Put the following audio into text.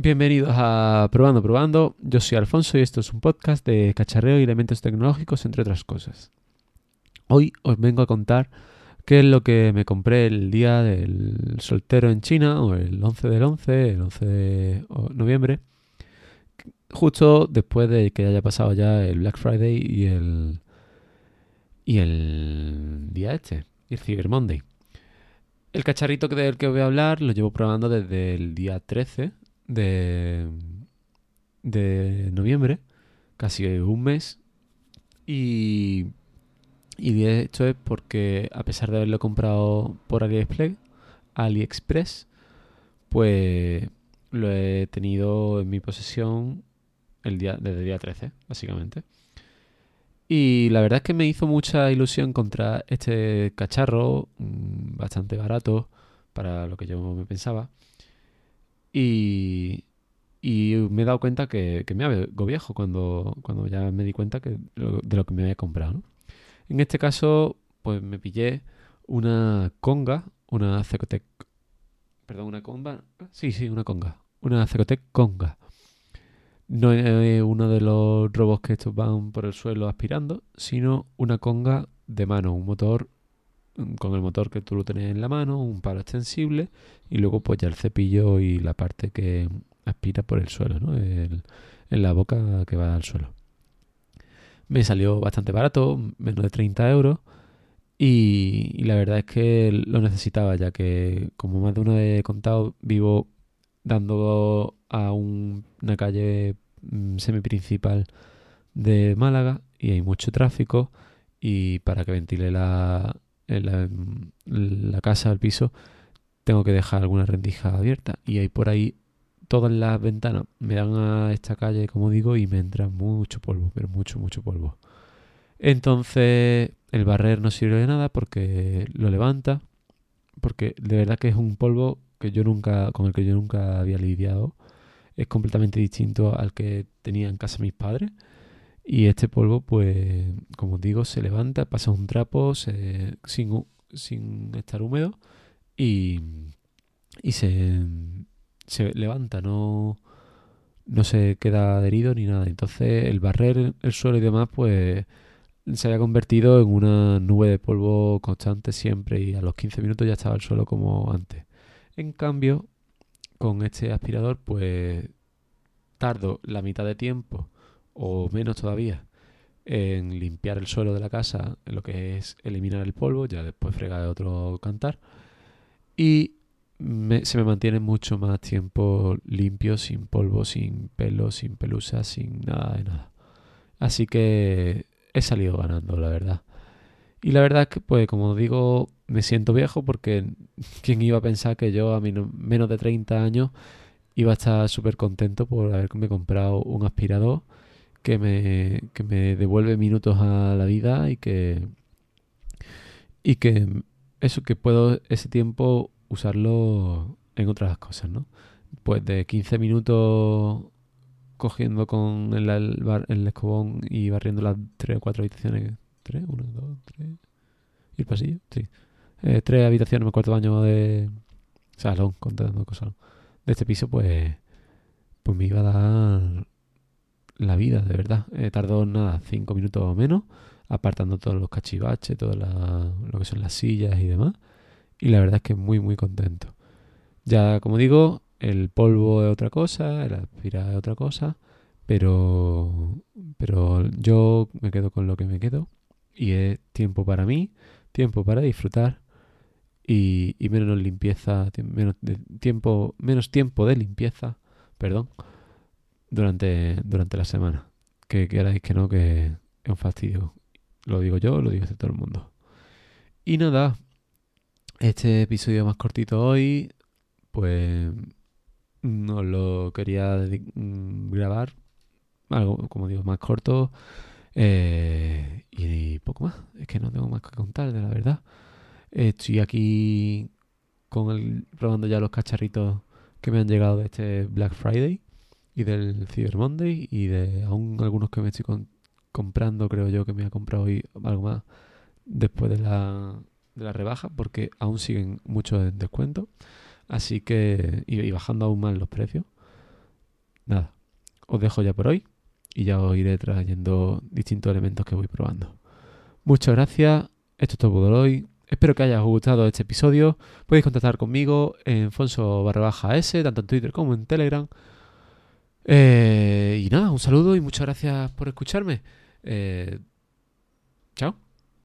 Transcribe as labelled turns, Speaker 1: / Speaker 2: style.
Speaker 1: Bienvenidos a Probando Probando. Yo soy Alfonso y esto es un podcast de cacharreo y elementos tecnológicos, entre otras cosas. Hoy os vengo a contar qué es lo que me compré el día del soltero en China, o el 11 del 11, el 11 de noviembre, justo después de que haya pasado ya el Black Friday y el, y el día este, el Cyber Monday. El cacharrito del que voy a hablar lo llevo probando desde el día 13 de, de noviembre, casi un mes. Y, y hecho es porque, a pesar de haberlo comprado por AliExpress, AliExpress, pues lo he tenido en mi posesión el día, desde el día 13, básicamente. Y la verdad es que me hizo mucha ilusión encontrar este cacharro mm, bastante barato para lo que yo me pensaba. Y, me he dado cuenta que, me hago viejo cuando, cuando ya me di cuenta de lo que me había comprado. En este caso, pues me pillé una conga, una Cecotec. Perdón, una conga. Sí, sí, una conga. Una Cecotec conga. No es uno de los robots que estos van por el suelo aspirando, sino una conga de mano, un motor con el motor que tú lo tenés en la mano, un palo extensible y luego pues ya el cepillo y la parte que aspira por el suelo, ¿no? en la boca que va al suelo. Me salió bastante barato, menos de 30 euros. Y, la verdad es que lo necesitaba, ya que, como más de uno he contado, vivo dando a una calle mm, semi-principal de Málaga y hay mucho tráfico. Y para que ventile la, la, la casa, el piso, tengo que dejar alguna rendija abierta. Y hay por ahí todas las ventanas me dan a esta calle, como digo, y me entra mucho polvo, pero mucho, mucho polvo. Entonces, el barrer no sirve de nada porque lo levanta, porque de verdad que es un polvo que yo nunca, con el que yo nunca había lidiado. Es completamente distinto al que tenía en casa mis padres. Y este polvo, pues, como digo, se levanta, pasa un trapo sin, sin estar húmedo y, y se, se levanta, no, no se queda adherido ni nada. Entonces el barrer el suelo y demás, pues se había convertido en una nube de polvo constante siempre y a los 15 minutos ya estaba el suelo como antes. En cambio, con este aspirador, pues tardo la mitad de tiempo o menos todavía en limpiar el suelo de la casa, en lo que es eliminar el polvo, ya después frega de otro cantar. Y se me mantiene mucho más tiempo limpio, sin polvo, sin pelo, sin pelusa, sin nada de nada. Así que he salido ganando, la verdad. Y la verdad es que, pues, como digo, me siento viejo porque ¿quién iba a pensar que yo a menos de 30 años iba a estar súper contento por haberme comprado un aspirador que me, que me devuelve minutos a la vida y que, y que eso que puedo ese tiempo usarlo en otras cosas, ¿no? Pues de 15 minutos cogiendo con el, el, escobón y barriendo las 3 o 4 habitaciones. ¿3? 1, 2, 3. ¿Y el pasillo? Sí. Eh, tres habitaciones, un cuarto baño de salón, contando cosas. De este piso, pues, pues me iba a dar la vida, de verdad. Eh, tardó nada, 5 minutos o menos, apartando todos los cachivaches, todo lo que son las sillas y demás y la verdad es que muy muy contento. Ya como digo, el polvo es otra cosa, el aspirar es otra cosa, pero, pero yo me quedo con lo que me quedo y es tiempo para mí, tiempo para disfrutar y, menos limpieza, menos tiempo, menos tiempo de limpieza, perdón, durante, durante la semana. Que queráis que no, que es un fastidio. Lo digo yo, lo digo todo el mundo. Y nada, este episodio más cortito hoy, pues no lo quería mm, grabar, algo como digo, más corto eh, y, poco más. Es que no tengo más que contar, de la verdad. Estoy aquí con el, probando ya los cacharritos que me han llegado de este Black Friday y del Cyber Monday y de aún algunos que me estoy con, comprando, creo yo que me ha comprado hoy algo más después de la, de la rebaja porque aún siguen muchos descuentos. Así que, y, y, bajando aún más los precios. Nada, os dejo ya por hoy y ya os iré trayendo distintos elementos que voy probando. Muchas gracias, esto es todo por hoy. Espero que hayas gustado este episodio. Podéis contactar conmigo en Fonso barra baja S, tanto en Twitter como en Telegram. Eh, y nada, un saludo y muchas gracias por escucharme. Eh, chao.